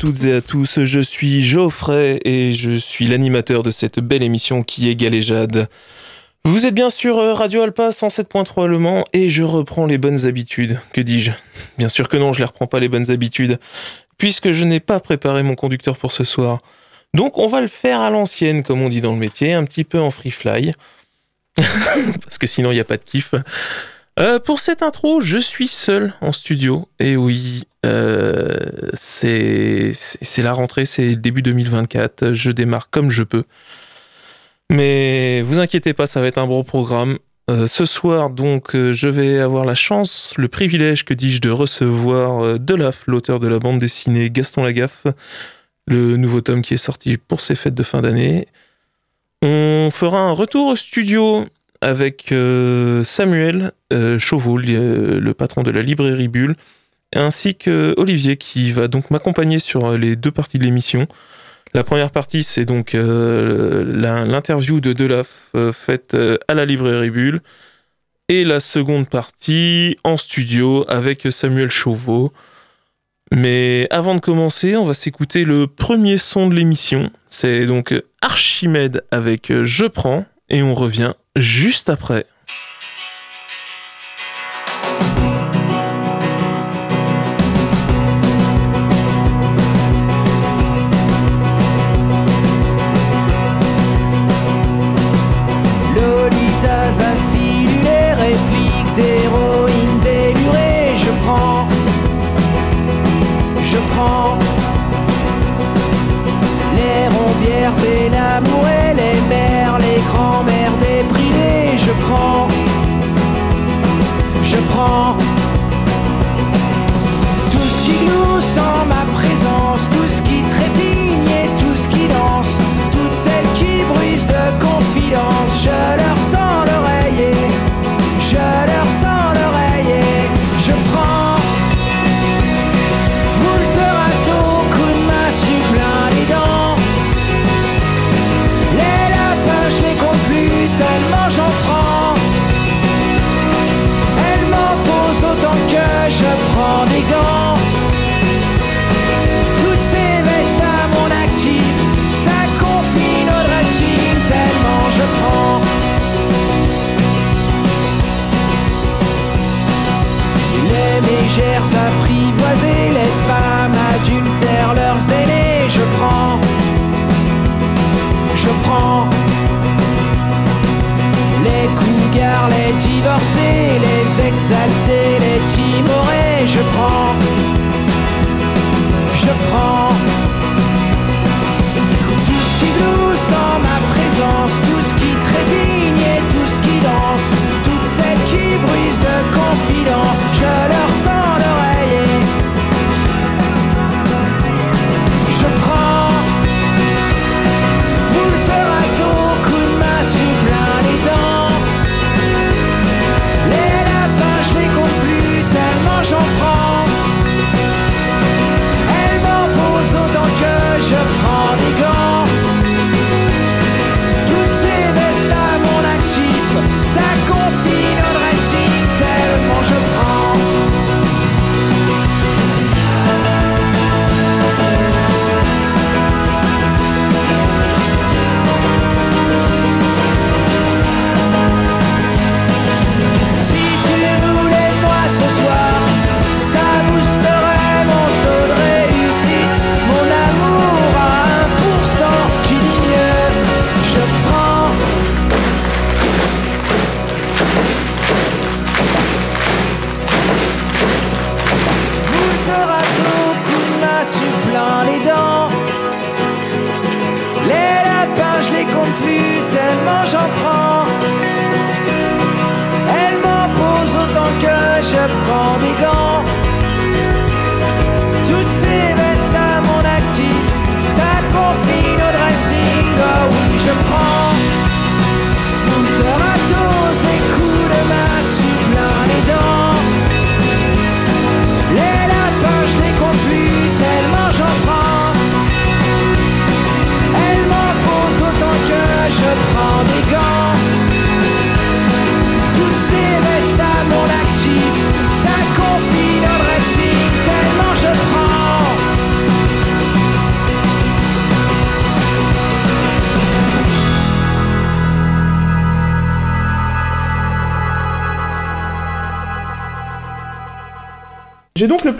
toutes et à tous, je suis Geoffrey et je suis l'animateur de cette belle émission qui est Galéjade. Vous êtes bien sur euh, Radio Alpa 107.3 Le Mans et je reprends les bonnes habitudes. Que dis-je? Bien sûr que non, je les reprends pas les bonnes habitudes, puisque je n'ai pas préparé mon conducteur pour ce soir. Donc on va le faire à l'ancienne, comme on dit dans le métier, un petit peu en free fly. Parce que sinon il n'y a pas de kiff. Euh, pour cette intro, je suis seul en studio. Et oui, euh, c'est la rentrée, c'est début 2024. Je démarre comme je peux. Mais vous inquiétez pas, ça va être un bon programme. Euh, ce soir, donc, je vais avoir la chance, le privilège, que dis-je, de recevoir Delaf, l'auteur de la bande dessinée Gaston Lagaffe, le nouveau tome qui est sorti pour ses fêtes de fin d'année. On fera un retour au studio avec euh, Samuel euh, Chauveau, le patron de la librairie Bulle, ainsi que Olivier qui va donc m'accompagner sur les deux parties de l'émission. La première partie, c'est donc euh, l'interview de Delaf faite à la librairie Bulle. Et la seconde partie en studio avec Samuel Chauveau. Mais avant de commencer, on va s'écouter le premier son de l'émission. C'est donc Archimède avec Je prends et on revient juste après.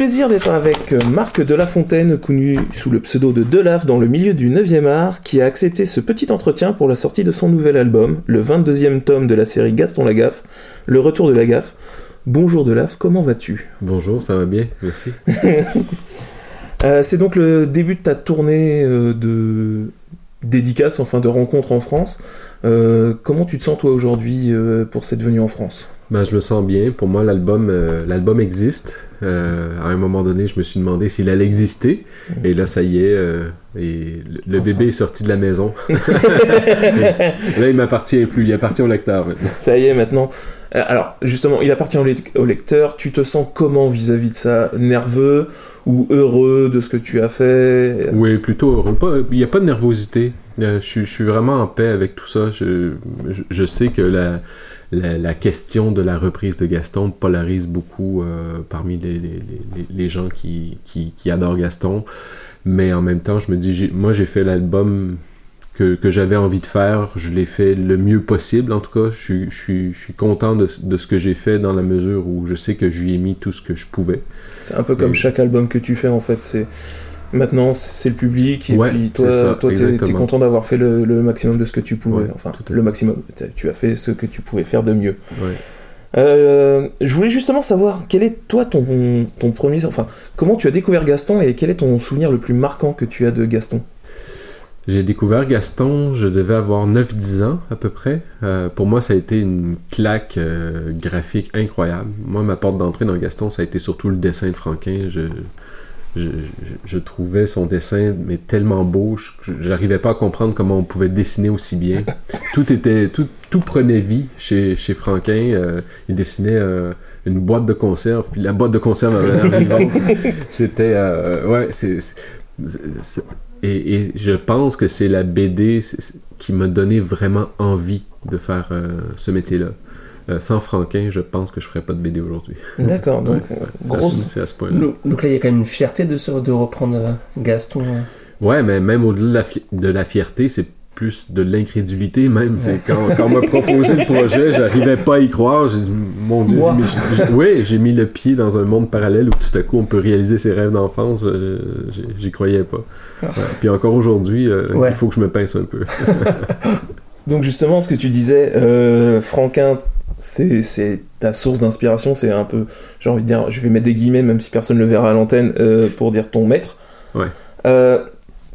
Plaisir d'être avec Marc Delafontaine, connu sous le pseudo de Delaf dans le milieu du 9e art, qui a accepté ce petit entretien pour la sortie de son nouvel album, le 22e tome de la série Gaston Lagaffe, Le Retour de la Gaffe. Bonjour Delaf, comment vas-tu? Bonjour, ça va bien, merci. Euh, c'est donc le début de ta tournée euh, de dédicace, enfin de rencontre en France. Euh, comment tu te sens toi aujourd'hui pour cette venue en France? Ben, je me sens bien. Pour moi, l'album, euh, l'album existe. Euh, à un moment donné, je me suis demandé s'il allait exister. Et là, ça y est. euh, et le, le Enfin. bébé est sorti de la maison. Là, il m'appartient plus. Il appartient au lecteur maintenant. Ça y est maintenant. Alors justement, il appartient au, lec- au lecteur. Tu te sens comment vis-à-vis de ça? Nerveux ou heureux de ce que tu as fait? Oui, plutôt heureux. Il n'y a pas de nervosité. Je, suis- je suis vraiment en paix avec tout ça. Je, je- je sais que la, la, la question de la reprise de Gaston polarise beaucoup euh, parmi les, les- les- les gens qui, qui, qui adorent Gaston. Mais en même temps, je me dis, moi j'ai fait l'album que, que j'avais envie de faire. Je l'ai fait le mieux possible, en tout cas. Je, suis- je, je suis content de, de ce que j'ai fait dans la mesure où je sais que je lui ai mis tout ce que je pouvais. C'est un peu comme chaque album que tu fais en fait. C'est maintenant c'est le public et Ouais, puis toi, ça, toi t'es, content d'avoir fait le, le maximum de ce que tu pouvais. Ouais, enfin, le maximum. Tu as fait ce que tu pouvais faire de mieux. Ouais. Euh, je voulais justement savoir quel est toi ton, ton premier, enfin comment tu as découvert Gaston et quel est ton souvenir le plus marquant que tu as de Gaston? J'ai découvert Gaston, je devais avoir 9-10 ans à peu près. Euh, pour moi, ça a été une claque euh, graphique incroyable. Moi, ma porte d'entrée dans Gaston, ça a été surtout le dessin de Franquin. Je, je, trouvais son dessin mais tellement beau, je j'arrivais pas à comprendre comment on pouvait dessiner aussi bien. Tout était, tout, tout prenait vie chez, chez Franquin. Euh, il dessinait euh, une boîte de conserve, puis la boîte de conserve avait. C'était, euh, ouais, c'est, et, et je pense que c'est la BD qui m'a donné vraiment envie de faire ce métier-là. Euh, sans Franquin, je pense que je ferais pas de BD aujourd'hui. D'accord, donc euh, C'est à- grosse. À ce point-là. Donc, donc là, il y a quand même une fierté de, se- de reprendre euh, Gaston. euh. Ouais, mais même au-delà de la, fi- de la fierté, c'est plus de l'incrédulité même. C'est quand, quand on m'a proposé le projet, j'arrivais pas à y croire. J'ai dit, mon Dieu, oui, j'ai mis le pied dans un monde parallèle où tout à coup on peut réaliser ses rêves d'enfance. J'y croyais pas. Ah. Ouais. Puis encore aujourd'hui, euh, Ouais. il faut que je me pince un peu. Donc justement, ce que tu disais, euh, Franquin, c'est, c'est ta source d'inspiration, c'est un peu, j'ai envie de dire, je vais mettre des guillemets, même si personne ne le verra à l'antenne, euh, pour dire ton maître. Ouais. Euh,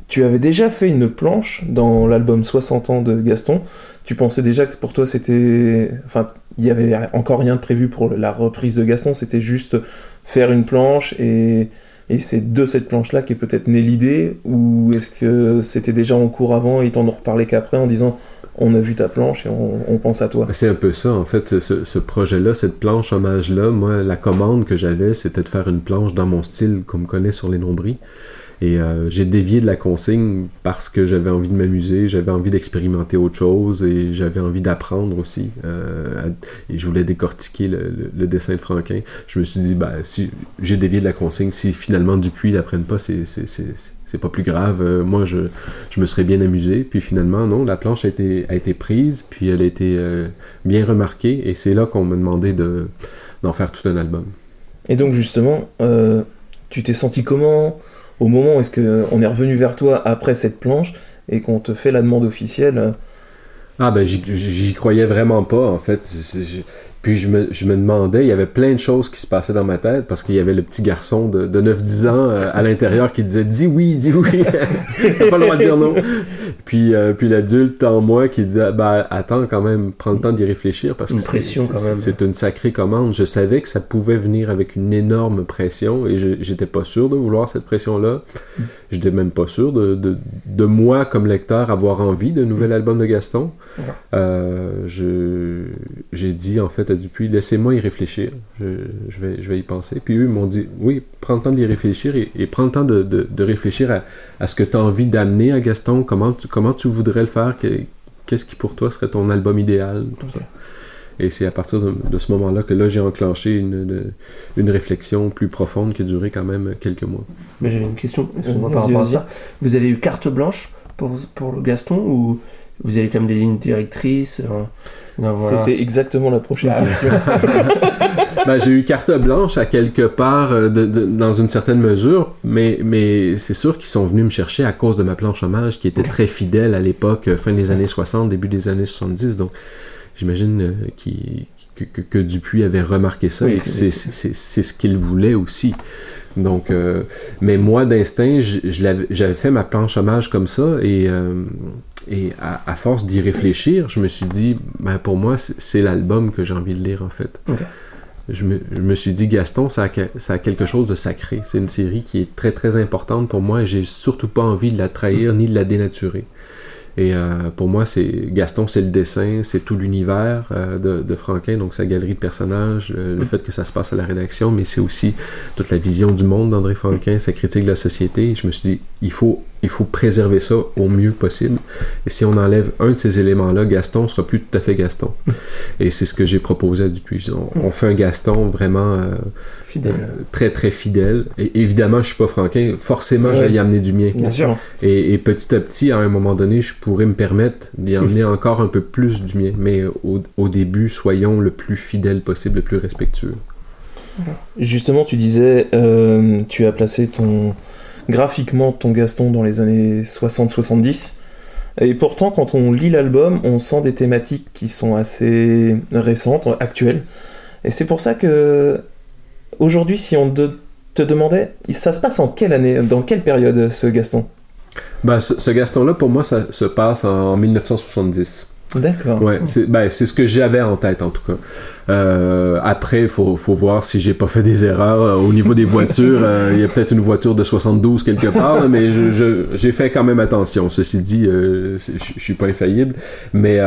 tu avais déjà fait une planche dans l'album 60 ans de Gaston. Tu pensais déjà que pour toi c'était, enfin, il y avait encore rien de prévu pour la reprise de Gaston. C'était juste faire une planche et et c'est de cette planche-là qu'est peut-être née l'idée, ou est-ce que c'était déjà en cours avant et ils t'en ont reparlé qu'après en disant on a vu ta planche et on, on pense à toi C'est un peu ça, en fait, ce, ce- projet-là, cette planche hommage-là. Moi, la commande que j'avais, c'était de faire une planche dans mon style qu'on me connaît sur les nombris. Et euh, j'ai dévié de la consigne parce que j'avais envie de m'amuser, j'avais envie d'expérimenter autre chose et j'avais envie d'apprendre aussi. euh, et je voulais décortiquer le, dessin de Franquin. Je me suis dit, bah, si j'ai dévié de la consigne, si finalement Dupuis l'apprenne pas, c'est, pas plus grave. Euh, moi, je, je me serais bien amusé. Puis finalement, non, la planche a été, a été prise, puis elle a été bien remarquée. Et c'est là qu'on m'a demandé de, d'en faire tout un album. Et donc justement, tu t'es senti comment? Au moment où est-ce que on est revenu vers toi après cette planche et qu'on te fait la demande officielle euh, Ah ben j'y croyais vraiment pas en fait. Puis je me, je me demandais, il y avait plein de choses qui se passaient dans ma tête parce qu'il y avait le petit garçon de, de 9-10 ans euh, à l'intérieur qui disait dis oui, dis oui, t'as pas le droit de dire non. Puis, euh, puis l'adulte en moi qui disait bah attends quand même, prends le temps d'y réfléchir parce Une que c'est- une sacrée commande. Je savais que ça pouvait venir avec une énorme pression et je- j'étais pas sûr de vouloir cette pression-là. J'étais même pas sûr de, de, de moi comme lecteur avoir envie d'un nouvel album de Gaston. Euh, je, j'ai dit en fait Dupuis, laissez-moi y réfléchir, je, je vais, je vais y penser. Puis eux ils m'ont dit, oui, prends le temps d'y réfléchir et, et prends le temps de, de, de réfléchir à, à ce que tu as envie d'amener à Gaston, comment tu, comment tu voudrais le faire, que- qu'est-ce qui pour toi serait ton album idéal, tout ça. Et c'est à partir de, de ce moment-là que là j'ai enclenché une, de- une réflexion plus profonde qui a duré quand même quelques mois. Mais j'avais une question Vas-y, par rapport à ça. Vous avez eu carte blanche pour, pour le Gaston ou vous avez quand même des lignes directrices euh, voilà. C'était exactement la prochaine Bah, question. ben, j'ai eu carte blanche à quelque part euh, de- de- dans une certaine mesure, mais, mais c'est sûr qu'ils sont venus me chercher à cause de ma planche hommage qui était très fidèle à l'époque, euh, fin des années 60, début des années 70. Donc j'imagine euh, qu'il- que, que, que Dupuis avait remarqué ça Oui, et que c'est c'est- c'est ce qu'il voulait aussi. Donc, euh, mais moi, d'instinct, j'avais fait ma planche hommage comme ça et, euh, et à, à force d'y réfléchir, je me suis dit, ben, pour moi, c'est l'album que j'ai envie de lire en fait. Je, me, je me suis dit, Gaston, ça a, ça a quelque chose de sacré. C'est une série qui est très très importante pour moi et j'ai surtout pas envie de la trahir ni de la dénaturer. Et euh, pour moi, c'est Gaston, c'est le dessin, c'est tout l'univers euh, de, de Franquin, donc sa galerie de personnages, euh, le fait que ça se passe à la rédaction, mais c'est aussi toute la vision du monde d'André Franquin, sa critique de la société. Je me suis dit, il faut, il faut préserver ça au mieux possible. Et si on enlève un de ces éléments-là, Gaston sera plus tout à fait Gaston. Et c'est ce que j'ai proposé à Dupuis. On, on fait un Gaston vraiment euh, Fidèle. euh, très très fidèle. Et évidemment, je suis pas Franquin. Forcément, je vais Ouais. y amener du mien. Bien sûr. Et, et petit à petit, à un moment donné, je pourrais me permettre d'y emmener encore un peu plus du mien. Mais au, au début, soyons le plus fidèle possible, le plus respectueux. Justement, tu disais, euh, tu as placé ton graphiquement ton Gaston dans les années 60-70. Et pourtant, quand on lit l'album, on sent des thématiques qui sont assez récentes, actuelles. Et c'est pour ça que aujourd'hui, si on te demandait, ça se passe en quelle année, dans quelle période ce Gaston? Ben, ce, ce Gaston-là, pour moi, ça se passe en 1970. D'accord. Ouais, c'est ben, c'est ce que j'avais en tête en tout cas. Euh, après, il faut, faut voir si j'ai pas fait des erreurs Euh, au niveau des voitures. euh, Il y a peut-être une voiture de 72 quelque part, mais j'ai fait quand même attention. Ceci dit, euh, je suis pas infaillible, mais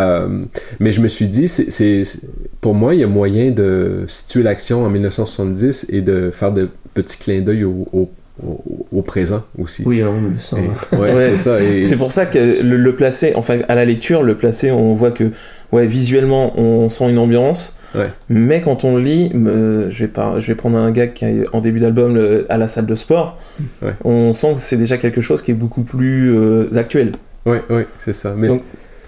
mais je me suis dit, c'est- pour moi, il y a moyen de situer l'action en 1970 et de faire de petits clins d'œil au, au, au- au présent aussi. Oui, on le sent. Et- ouais, Ouais. c'est ça. Et, C'est pour ça que le, le placer, enfin à la lecture, le placer, on voit que ouais, visuellement on sent une ambiance, Ouais. mais quand on le lit, euh, je, vais pas, je vais prendre un gag qui est en début d'album le- à la salle de sport, Ouais. on sent que c'est déjà quelque chose qui est beaucoup plus euh, actuel. Ouais, ouais, c'est ça. Mais Donc-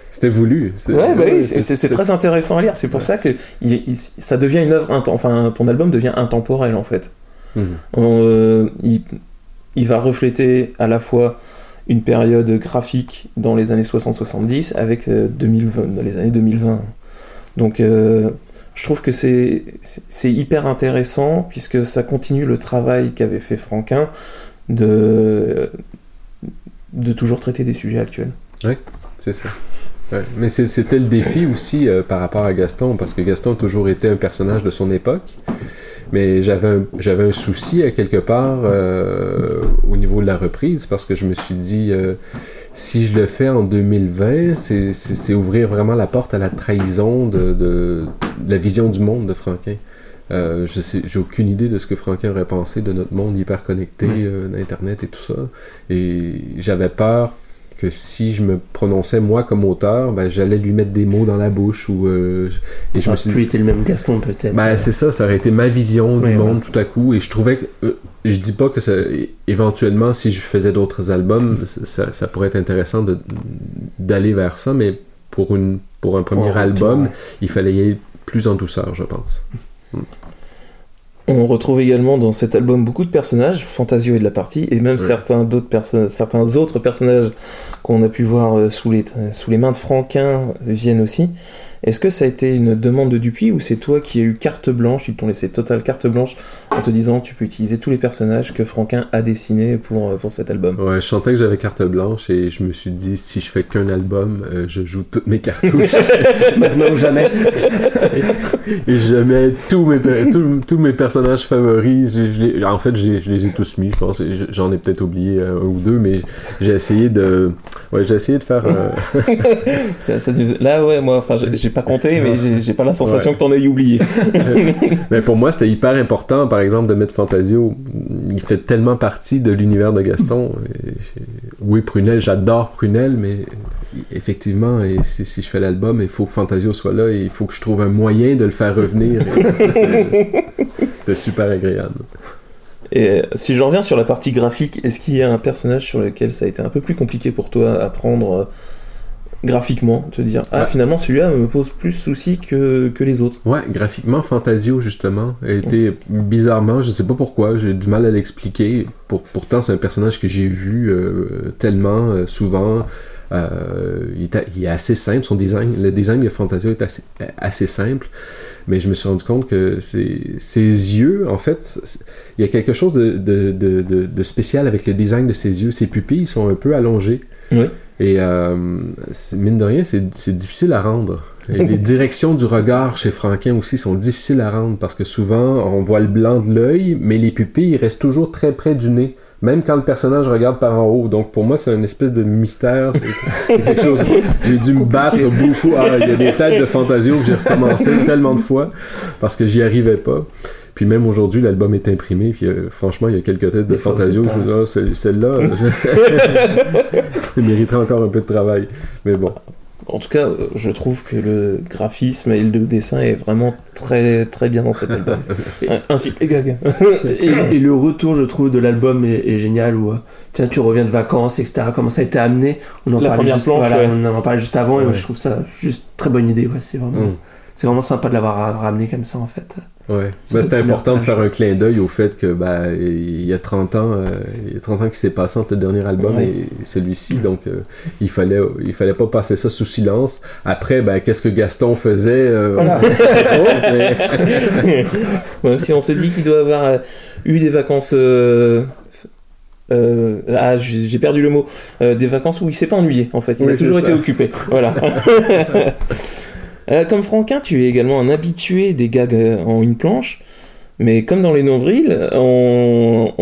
c'était voulu. C'est- Ouais, bah oui, c'est- c'est c'est c'était- très intéressant à lire. C'est pour Ouais. ça que il- il- ça devient une œuvre, inten- enfin ton album devient intemporel en fait. On, euh, il, va refléter à la fois une période graphique dans les années 60-70 avec euh, 2020, dans les années 2020. Donc euh, je trouve que c'est hyper intéressant puisque ça continue le travail qu'avait fait Franquin de, toujours traiter des sujets actuels. C'est ça. Mais c'était le défi aussi euh, par rapport à Gaston, parce que Gaston a toujours été un personnage de son époque. Mais j'avais un, j'avais un souci à quelque part euh, au niveau de la reprise, parce que je me suis dit, euh, si je le fais en 2020, c'est- c'est c'est ouvrir vraiment la porte à la trahison de, de- de la vision du monde de Franquin. Euh, je sais, j'ai aucune idée de ce que Franquin aurait pensé de notre monde hyper connecté, euh, d'Internet et tout ça. Et j'avais peur que si je me prononçais moi comme auteur, ben, j'allais lui mettre des mots dans la bouche ou euh, et je Ça me suis plus été le même Gaston, peut-être. ben, c'est ça, ça aurait été ma vision du Ouais, monde tout à coup et je trouvais que euh, je dis pas que ça éventuellement si je faisais d'autres albums, ça, ça pourrait être intéressant d'aller vers ça mais pour une pour un premier album, ouais. il fallait y aller plus en douceur, je pense. On retrouve également dans cet album beaucoup de personnages, Fantasio est de la partie, et même certains, d'autres perso- certains autres personnages qu'on a pu voir euh, sous les, sous les mains de Franquin viennent aussi. Est-ce que ça a été une demande de Dupuis ou c'est toi qui as eu carte blanche, ils t'ont laissé totale carte blanche en te disant tu peux utiliser tous les personnages que Franquin a dessinés pour, euh, pour cet album? Ouais, je sentais que j'avais carte blanche et je me suis dit si je fais qu'un album, euh, je joue toutes mes cartouches. Maintenant ou jamais. Et je mets tous mes, tous, tous mes personnages favoris. Je- je les- en fait, je, les- je les ai tous mis, je pense. J'en ai peut-être oublié euh, un ou deux, mais j'ai essayé de. Ouais, j'ai essayé de faire. euh, Ça- ça Là ouais, moi enfin j'ai pas compté mais j'ai- pas la sensation Ouais. que t'en aies oublié. mais pour moi, c'était hyper important, par exemple, de mettre Fantasio. Il fait tellement partie de l'univers de Gaston. Et oui, Prunel, j'adore Prunel, mais effectivement, et si, si je fais l'album, il faut que Fantasio soit là et il faut que je trouve un moyen de le faire revenir. C'était super agréable. Et euh, si je reviens sur la partie graphique, est-ce qu'il y a un personnage sur lequel ça a été un peu plus compliqué pour toi à prendre graphiquement, te dire ah Ouais. finalement celui-là me pose plus souci que, que les autres. Ouais, graphiquement, Fantasio, justement, a été bizarrement, je sais pas pourquoi, j'ai du mal à l'expliquer. Pour, pourtant, c'est un personnage que j'ai vu euh, tellement euh, souvent. Euh, il, est, a- il est assez simple, son design, le design de Fantasio est assez, assez simple, mais je me suis rendu compte que ses, ses yeux, en fait, il y a quelque chose de, de, de, de- de spécial avec le design de ses yeux. Ses pupilles sont un peu allongées. Oui. Et euh, mine de rien, c'est difficile à rendre. Et les directions du regard chez Franquin aussi sont difficiles à rendre parce que souvent on voit le blanc de l'œil, mais les pupilles restent toujours très près du nez, même quand le personnage regarde par en haut. Donc pour moi, c'est une espèce de mystère. C'est quelque chose. J'ai dû me battre beaucoup. Ah, il y a des têtes de Fantasio que j'ai recommencé tellement de fois parce que j'y arrivais pas. Puis même aujourd'hui, l'album est imprimé. Puis euh, franchement, il y a quelques têtes de Fantasio. Je ah, celle-là, je... il mériterait encore un peu de travail. Mais bon. En tout cas, je trouve que le graphisme et le dessin est vraiment très très bien dans cet album. Ainsi que les gags. et, et le retour, je trouve, de l'album est, est génial où euh, tiens, tu reviens de vacances, etc. Comment ça a été amené? On en La parlait juste, planche, voilà, ouais. on en parlait juste avant et Ouais. je trouve ça juste très bonne idée. Ouais, c'est vraiment, Mm. C'est vraiment sympa de l'avoir ra- ramené comme ça en fait. Ouais. Le c'était important de faire un clin d'œil au fait que ben, il y a 30 ans, euh, il y a 30 ans qui s'est passé entre le dernier album Ouais. et celui-ci, donc euh, il fallait il fallait pas passer ça sous silence. Après, ben, qu'est-ce que Gaston faisait euh, Voilà. on mais- Même si on se dit qu'il doit avoir euh, eu des vacances. euh, ah, j'ai perdu le mot. Euh, des vacances où il s'est pas ennuyé, en fait. Il Oui, a toujours été occupé. Voilà. Euh, comme Franquin, tu es également un habitué des gags euh, en une planche. Mais comme dans les nombrils, on,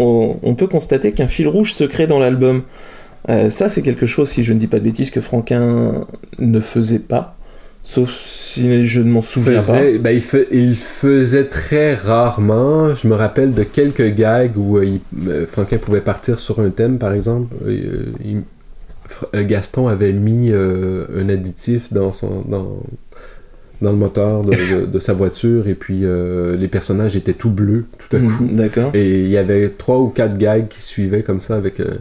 on- peut constater qu'un fil rouge se crée dans l'album. Euh, ça, c'est quelque chose, si je ne dis pas de bêtises, que Franquin ne faisait pas. Sauf si je ne m'en souviens pas. ben, il, faisait très rarement. Je me rappelle de quelques gags où Franquin pouvait partir sur un thème, par exemple. Gaston avait mis un additif dans son dans, dans le moteur de, de- de sa voiture et puis euh, les personnages étaient tout bleus tout à coup. Mm, D'accord. Et il y avait trois ou quatre gags qui suivaient comme ça avec, euh,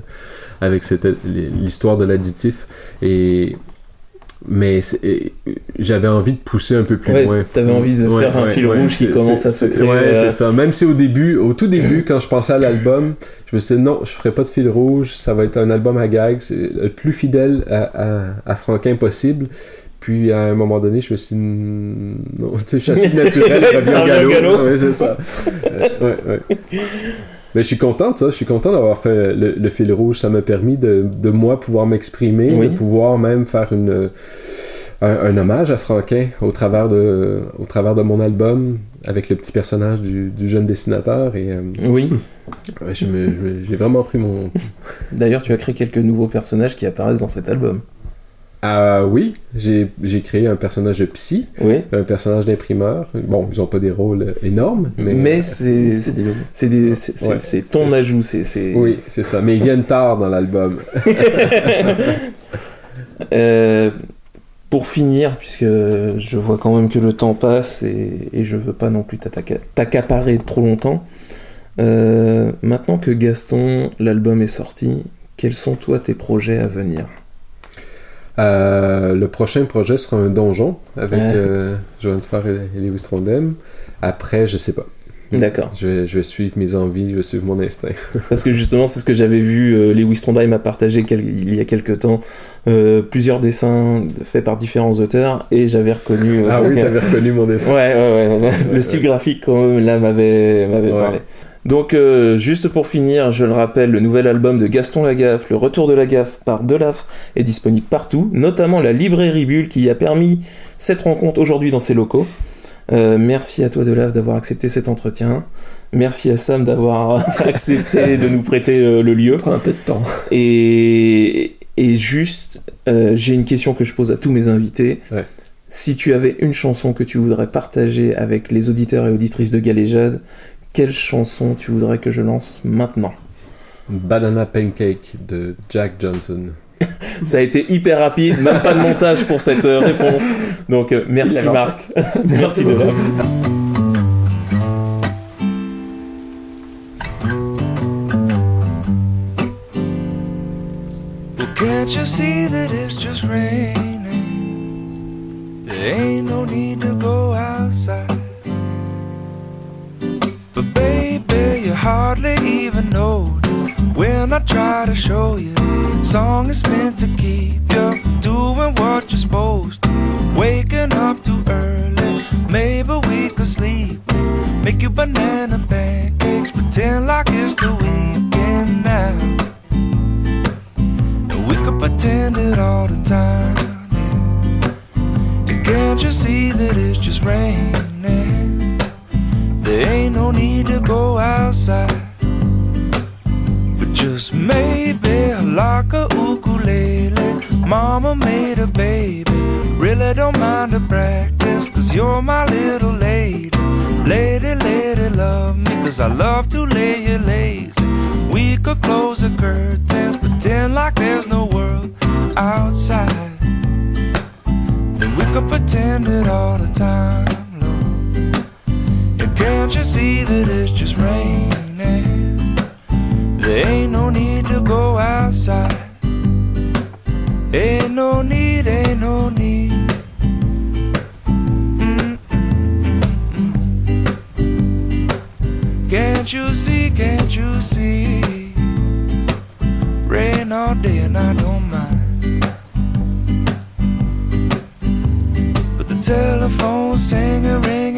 avec l'histoire de l'additif. Et mais j'avais envie de pousser un peu plus Ouais, loin. t'avais envie de faire un fil rouge qui commence à se créer, Ouais, euh. c'est ça. Même si au début, au tout début, quand je pensais à l'album, je me suis dit non, je ferai pas de fil rouge, ça va être un album à gags, le plus fidèle à, à, à Franquin possible. Puis à un moment donné, je me suis dit, non, tu sais, chassis naturel, au galop. galop. Ouais, c'est ça. Ouais, ouais. Mais je suis content de ça, je suis content d'avoir fait le, le fil rouge. Ça m'a permis de, de moi pouvoir m'exprimer, Oui. de pouvoir même faire une, un, un hommage à Franquin au travers de, au travers de mon album avec le petit personnage du, du jeune dessinateur. Et euh, Oui. ouais, j'ai vraiment pris mon. D'ailleurs, tu as créé quelques nouveaux personnages qui apparaissent dans cet album. Ah oui, j'ai j'ai créé un personnage de psy, Oui. un personnage d'imprimeur. Bon, ils ont pas des rôles énormes, mais. Mais, c'est ton ajout. C'est c'est- Oui, c'est ça. Mais ils viennent tard dans l'album. Euh, pour finir, puisque je vois quand même que le temps passe et, et je veux pas non plus t'attaquer- t'accaparer trop longtemps. euh, maintenant que Gaston, l'album est sorti, quels sont toi tes projets à venir? Euh, le prochain projet sera un donjon avec Ouais. euh, Johannes Farr et, et Lewis Trondheim. Après, je sais pas. D'accord. Je vais, je vais suivre mes envies, je vais suivre mon instinct. Parce que justement, c'est ce que j'avais vu, euh, Lewis Trondheim a partagé quel- il y a quelques temps euh, plusieurs dessins faits par différents auteurs et j'avais reconnu. euh, ah oui, t'avais reconnu mon dessin. Ouais, ouais, ouais, ouais. Le style graphique, quand même, là, m'avait parlé. Donc, euh, juste pour finir, je le rappelle, le nouvel album de Gaston Lagaffe, Le Retour de Lagaffe par Delafre, est disponible partout, notamment la librairie Bulle qui a permis cette rencontre aujourd'hui dans ses locaux. Euh, merci à toi Delafre d'avoir accepté cet entretien. Merci à Sam d'avoir accepté de nous prêter euh, le lieu. Prends un peu de temps. Et, et juste, euh, j'ai une question que je pose à tous mes invités. Ouais. Si tu avais une chanson que tu voudrais partager avec les auditeurs et auditrices de Galéjade, quelle chanson tu voudrais que je lance maintenant Banana Pancake de Jack Johnson. Ça a été hyper rapide, même pas de montage pour cette euh, réponse. Donc euh, merci Marc. merci de can't you see that it's just raining? There ain't no need to go outside. But baby, you hardly even notice when I try to show you. Song is meant to keep you doing what you're supposed to. Waking up too early, maybe we could sleep. Make you banana pancakes, pretend like it's the weekend now. We could pretend it all the time. can't you see that it's just raining? Ain't no need to go outside. But just maybe like a ukulele. Mama made a baby. Really don't mind the practice, cause you're my little lady. Lady, lady, love me, cause I love to lay you lazy. We could close the curtains, pretend like there's no world outside. Then we could pretend it all the time, can't you see that it's just raining? There ain't no need to go outside. Ain't no need, ain't no need. Can't you see, can't you see? Rain all day and I don't mind. But the telephone's singing, ringing,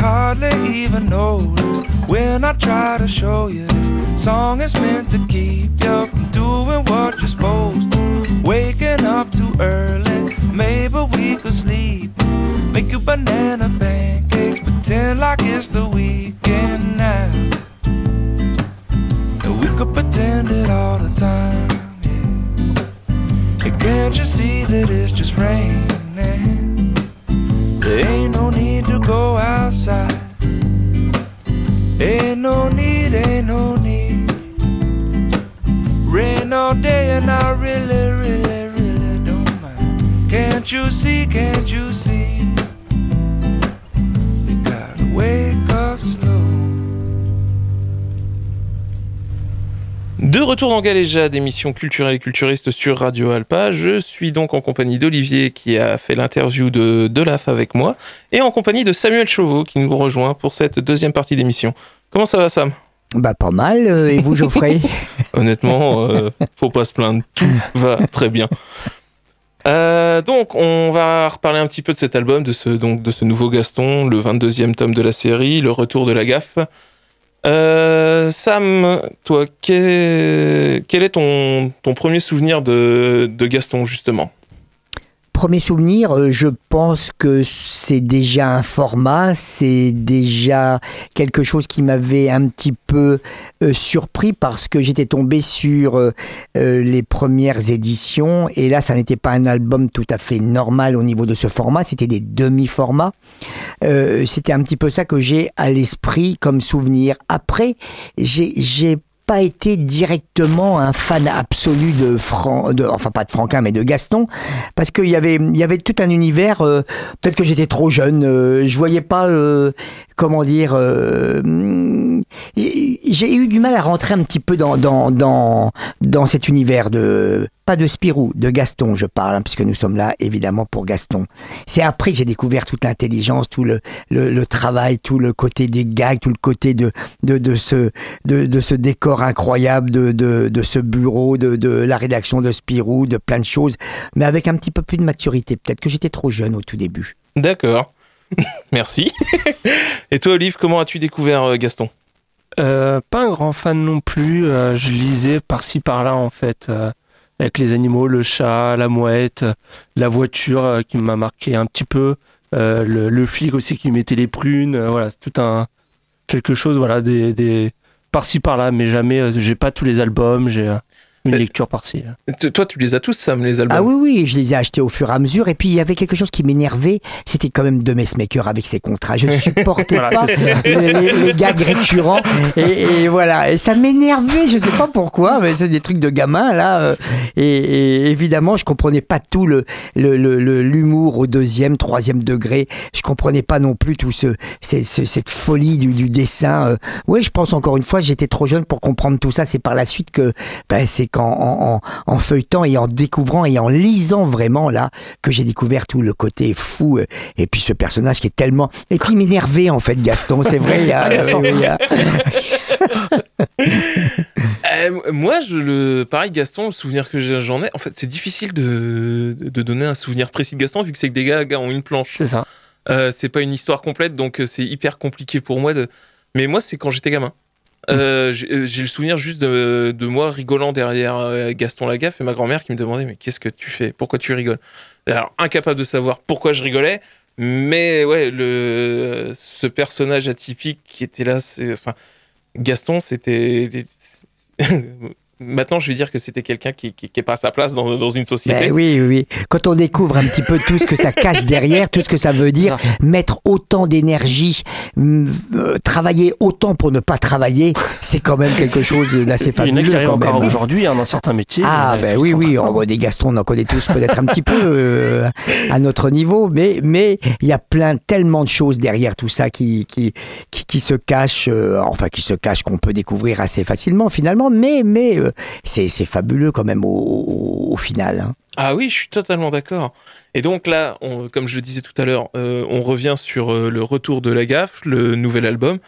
Hardly even notice when I try to show you this song is meant to keep you from doing what you're supposed to. Waking up too early, maybe we could sleep. Make you banana pancakes, pretend like it's the weekend retour dans Galéjade, émission culturelle et culturiste sur Radio Alpa. Je suis donc en compagnie d'Olivier qui a fait l'interview de, de l'AF avec moi et en compagnie de Samuel Chauveau qui nous rejoint pour cette deuxième partie d'émission. Comment ça va Sam? Bah pas mal, euh, et vous Geoffrey? Honnêtement, euh, faut pas se plaindre, tout va très bien. Euh, donc, on va reparler un petit peu de cet album, de ce, donc, de ce nouveau Gaston, le 22e tome de la série, le retour de la gaffe. Euh, Sam, toi, quel, quel est ton, ton premier souvenir de Gaston, justement? Premier souvenir, euh, je pense que c'est déjà un format, c'est déjà quelque chose qui m'avait un petit peu euh, surpris parce que j'étais tombé sur euh, les premières éditions et là, ça n'était pas un album tout à fait normal au niveau de ce format, c'était des demi-formats. C'était un petit peu ça que j'ai à l'esprit comme souvenir. Après, j'ai pas été directement un fan absolu de Fran de, enfin pas de Franquin mais de Gaston parce qu'il y avait il y avait tout un univers euh, peut-être que j'étais trop jeune euh, je voyais pas euh, comment dire j'ai j'ai eu du mal à rentrer un petit peu dans dans dans dans cet univers de pas de Spirou, de Gaston, je parle, hein, puisque nous sommes là évidemment pour Gaston. C'est après que j'ai découvert toute l'intelligence, tout le, le, le travail, tout le côté des gags, tout le côté de, de, de, ce, de, de ce décor incroyable, de, de, de ce bureau, de, de la rédaction de Spirou, de plein de choses, mais avec un petit peu plus de maturité. Peut-être que j'étais trop jeune au tout début. D'accord. Merci. Et toi, Olive, comment as-tu découvert euh, Gaston? Euh, pas un grand fan non plus. euh, je lisais par-ci par-là en fait, euh, avec les animaux, le chat, la mouette, la voiture euh, qui m'a marqué un petit peu, euh, le, le flic aussi qui mettait les prunes. euh, voilà, tout un quelque chose, voilà, des, des par-ci par-là, mais jamais. j'ai pas tous les albums. J'ai une lecture par-ci. T- Toi, tu les as tous, Sam, les albums? Ah oui, oui, je les ai achetés au fur et à mesure. Et puis, il y avait quelque chose qui m'énervait, c'était quand même de Maker avec ses contrats. Je ne supportais Voilà, pas les, les- les gags récurrents. Et, et voilà, et ça m'énervait, je sais pas pourquoi, mais c'est des trucs de gamin, là. euh, Et, et évidemment, je comprenais pas tout le le- le- le- l'humour au deuxième, troisième degré. Je comprenais pas non plus tout ce, ce- ce- cette folie du, du dessin. euh. Oui, je pense encore une fois, j'étais trop jeune pour comprendre tout ça. C'est par la suite que, ben, c'est qu'en en, en- en feuilletant et en découvrant et en lisant vraiment là que j'ai découvert tout le côté fou euh, et puis ce personnage qui est tellement et puis il m'énervait en fait Gaston c'est vrai Ah, y a- Euh, moi, je le, pareil, Gaston, le souvenir que j'en ai, en fait, c'est difficile de, de donner un souvenir précis de Gaston vu que c'est que des gars, gars ont une planche. C'est ça. Euh, c'est pas une histoire complète, donc euh, c'est hyper compliqué pour moi. De... Mais moi, c'est quand j'étais gamin. Euh, j'ai euh, j'ai le souvenir juste de, moi rigolant derrière euh, Gaston Lagaffe et ma grand-mère qui me demandait mais qu'est-ce que tu fais? Pourquoi tu rigoles? Alors incapable de savoir pourquoi je rigolais, mais ouais le ce personnage atypique qui était là, enfin Gaston c'était maintenant je vais dire que c'était quelqu'un qui, qui, qui est pas à sa place dans, dans une société. Ben oui, oui, oui. Quand on découvre un petit peu tout ce que ça cache derrière, tout ce que ça veut dire, mettre autant d'énergie, mm, euh, travailler autant pour ne pas travailler, c'est quand même quelque chose d'assez Il y en a qui fabuleux quand encore même. aujourd'hui hein, dans certains métiers. Ah ben oui oui, on forts. voit des Gastons, on en connaît tous peut-être un petit peu euh, à notre niveau, mais mais il y a plein tellement de choses derrière tout ça qui qui qui, qui se cachent, euh, enfin qui se cachent qu'on peut découvrir assez facilement finalement, mais mais euh, c'est c'est fabuleux quand même au, au- au final. hein. Ah oui, je suis totalement d'accord. Et donc là, on- comme je le disais tout à l'heure, euh, on revient sur euh, le retour de la gaffe, le nouvel album.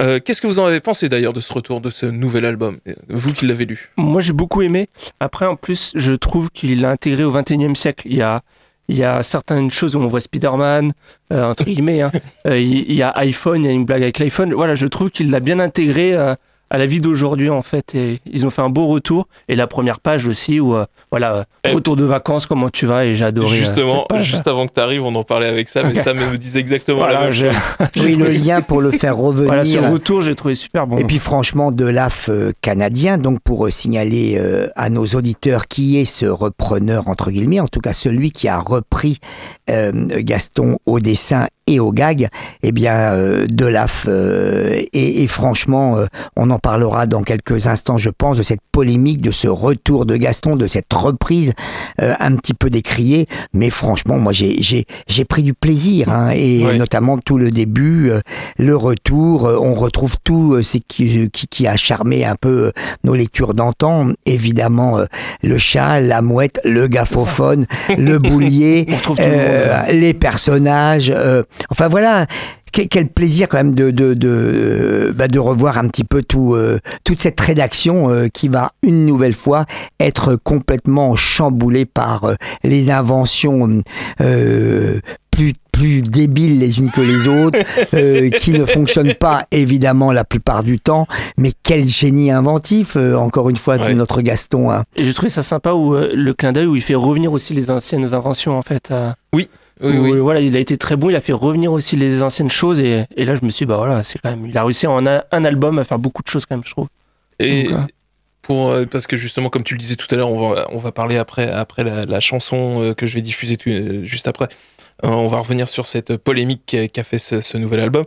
Euh, Qu'est-ce que vous en avez pensé d'ailleurs de ce retour de ce nouvel album, vous qui l'avez lu? Moi, j'ai beaucoup aimé. Après, en plus, je trouve qu'il l'a intégré au 21e siècle. Il y a, il y a certaines choses où on voit Spider-Man, euh, entre guillemets. hein. Euh, il il y a iPhone, il y a une blague avec l'iPhone. Voilà, je trouve qu'il l'a bien intégré euh, à la vie d'aujourd'hui, en fait. Et ils ont fait un beau retour. Et la première page aussi, où, euh, voilà, euh, Eh. retour de vacances, comment tu vas Et j'ai adoré. euh, Justement, juste avant que tu arrives, on en parlait avec Sam, Ok. et Sam me disait exactement la Voilà, même j'ai- chose. Oui, le lien pour le faire revenir. voilà, ce retour, j'ai trouvé super bon. Et puis franchement, de l'AF euh, canadien, donc pour signaler euh, à nos auditeurs qui est ce repreneur, entre guillemets, en tout cas celui qui a repris euh, Gaston au dessin et au gag, eh bien, euh, de l'AF. euh, et, et franchement, euh, on en parlera dans quelques instants, je pense, de cette polémique, de ce retour de Gaston, de cette reprise euh, un petit peu décriée. Mais franchement, moi, j'ai j'ai j'ai pris du plaisir, hein, et notamment tout le début, euh, le retour, euh, on retrouve tout euh, ce qui, qui, qui a charmé un peu nos lectures d'antan. Évidemment, euh, le chat, la mouette, le gaffophone, le boulier, le euh, monde. les personnages. euh, enfin voilà. que- Quel plaisir quand même de de de, bah, de revoir un petit peu tout euh, toute cette rédaction euh, qui va une nouvelle fois être complètement chamboulée par euh, les inventions euh, plus plus débiles les unes que les autres, euh, qui ne fonctionnent pas évidemment la plupart du temps, mais quel génie inventif, euh, encore une fois, de Ouais. notre Gaston. hein. Et j'ai trouvé ça sympa où euh, le clin d'œil où il fait revenir aussi les anciennes inventions en fait. euh, Oui, où, oui. Voilà, il a été très bon, il a fait revenir aussi les anciennes choses et, et là je me suis dit, bah voilà, c'est quand même, il a réussi en un, un album à faire beaucoup de choses quand même, je trouve. Et Donc, euh, pour, euh, parce que justement, comme tu le disais tout à l'heure, on va, on va parler après, après la, la chanson euh, que je vais diffuser tout- juste après. On va revenir sur cette polémique qu'a fait ce, ce nouvel album.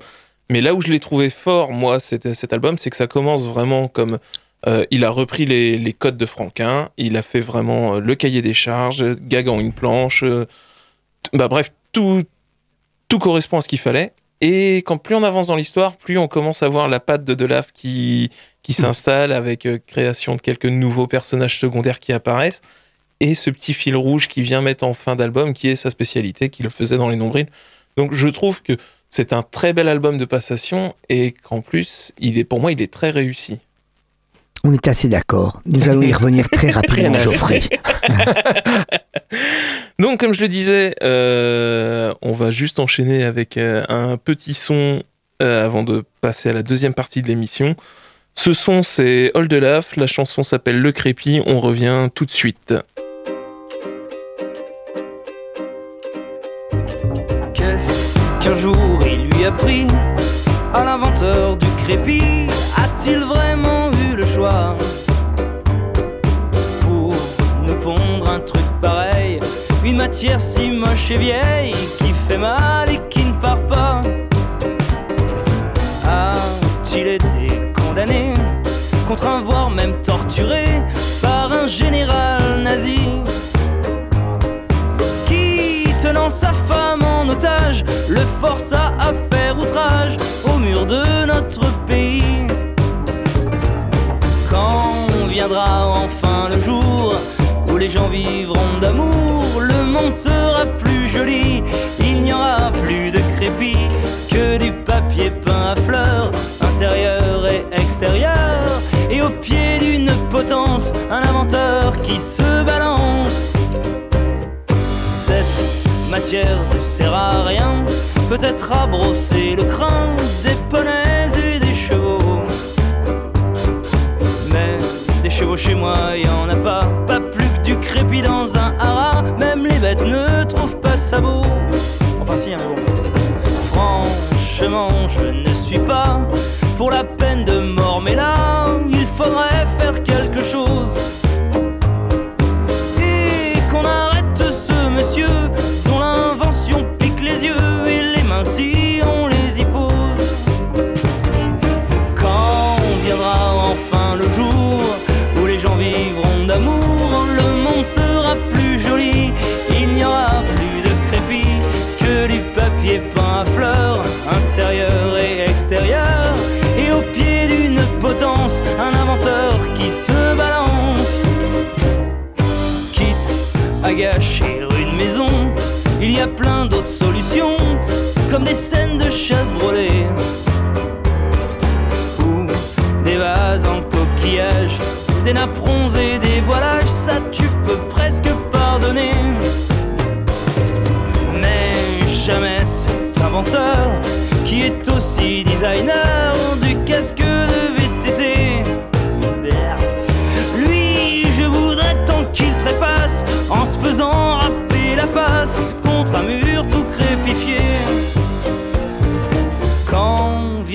Mais là où je l'ai trouvé fort, moi, cet, cet album, c'est que ça commence vraiment comme. euh, il a repris les, les codes de Franquin, il a fait vraiment le cahier des charges, gagant une planche. Bah, bref, tout, tout correspond à ce qu'il fallait. Et quand plus on avance dans l'histoire, plus on commence à voir la patte de Delaf qui, qui s'installe avec euh, création de quelques nouveaux personnages secondaires qui apparaissent et ce petit fil rouge qui vient mettre en fin d'album qui est sa spécialité qui le faisait dans les nombrils. Donc je trouve que c'est un très bel album de passation et qu'en plus, il est pour moi, il est très réussi. On est assez d'accord. Nous allons y revenir très rapidement, Geoffrey. Donc comme je le disais, euh, on va juste enchaîner avec euh, un petit son euh, avant de passer à la deuxième partie de l'émission. Ce son, c'est All de Laf. La chanson s'appelle Le Crépi. On revient tout de suite. Qu'est-ce qu'un jour il lui a pris à l'inventeur du crépi? A-t-il vraiment matière si moche et vieille qui fait mal et qui ne part pas. A-t-il été condamné, contraint voire même torturé par un général nazi qui, tenant sa femme en otage, le força à faire outrage au mur de notre pays? Quand viendra enfin le jour où les gens vivront d'amour, sera plus joli, il n'y aura plus de crépi que du papier peint à fleurs, intérieur et extérieur, et au pied d'une potence, un inventeur qui se balance. Cette matière ne sert à rien, peut-être à brosser le crâne des poneys et des chevaux. Mais des chevaux chez moi, y en a pas, pas pour la peine de mort, mais là, il faudrait des scènes de chasse brûlées ou des vases en coquillage, des napperons et des voilages, ça tu peux presque pardonner. Mais jamais cet inventeur qui est aussi designer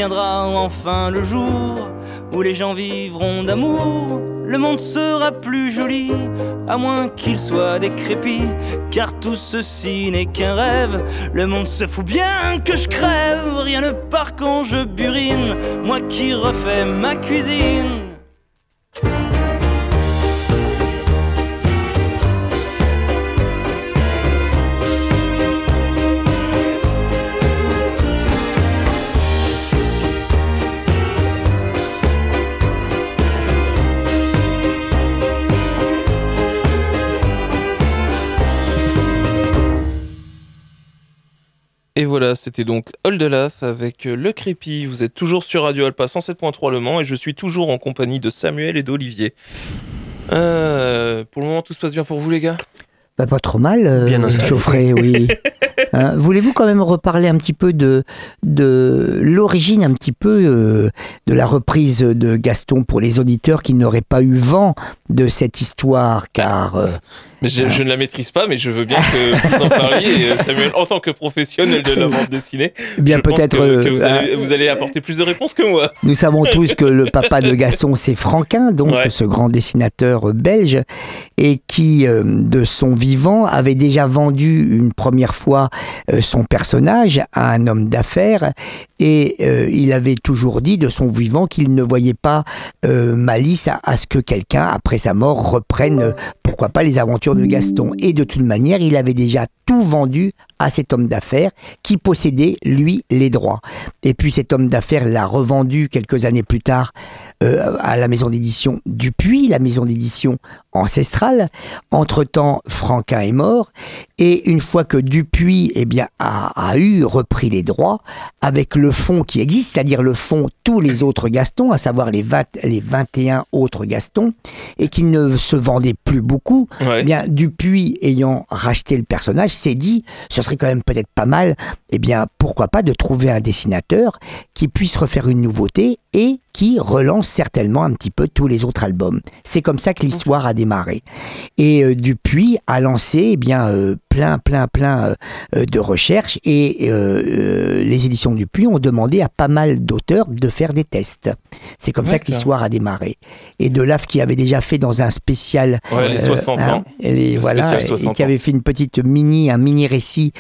viendra enfin le jour où les gens vivront d'amour, le monde sera plus joli, à moins qu'il soit décrépit, car tout ceci n'est qu'un rêve. Le monde se fout bien que je crève, rien ne part quand je burine, moi qui refais ma cuisine. Voilà, c'était donc Oldelaf avec euh, Le Crépi. Vous êtes toujours sur Radio Alpa 107.3 Le Mans et je suis toujours en compagnie de Samuel et d'Olivier. Euh, pour le moment, tout se passe bien pour vous, les gars? Bah, pas trop mal, euh, Bien installé. Geoffrey, oui. Hein, Voulez-vous quand même reparler un petit peu de, de l'origine, un petit peu euh, de la reprise de Gaston pour les auditeurs qui n'auraient pas eu vent de cette histoire, car euh, mais je, je ne la maîtrise pas, mais je veux bien que vous en parliez. Euh, Samuel, en tant que professionnel de la bande dessinée, eh bien peut-être que, que euh, vous, allez, vous allez apporter plus de réponses que moi. Nous savons tous que le papa de Gaston, c'est Franquin, donc Ouais. ce grand dessinateur euh, belge, et qui, euh, de son vivant, avait déjà vendu une première fois euh, son personnage à un homme d'affaires, et euh, il avait toujours dit de son vivant qu'il ne voyait pas euh, malice à, ce que quelqu'un, après sa mort, reprenne, euh, pourquoi pas, les aventures de Gaston. Et de toute manière, il avait déjà tout vendu à cet homme d'affaires qui possédait, lui, les droits. Et puis cet homme d'affaires l'a revendu quelques années plus tard euh, à la maison d'édition Dupuis, la maison d'édition ancestrale. Entre-temps, Franquin est mort. Et une fois que Dupuis eh bien, a, a eu repris les droits, avec le fonds qui existe, c'est-à-dire le fonds tous les autres Gastons, à savoir les, 20 les 21 autres Gastons, et qui ne se vendaient plus beaucoup, Ouais. eh bien, Dupuis ayant racheté le personnage, s'est dit, ce serait quand même peut-être pas mal, eh bien, pourquoi pas de trouver un dessinateur qui puisse refaire une nouveauté et qui relance certainement un petit peu tous les autres albums. C'est comme ça que l'histoire a démarré. Et euh, Dupuis a lancé eh bien euh, plein, plein, plein euh, euh, de recherches et les éditions Dupuis ont demandé à pas mal d'auteurs de faire des tests. C'est comme ça que l'histoire a démarré. Et Delaf qui avait déjà fait dans un spécial Ouais, les 60 hein, ans. les- Le voilà, spécial et 60 qui avait fait une petite mini, un mini récit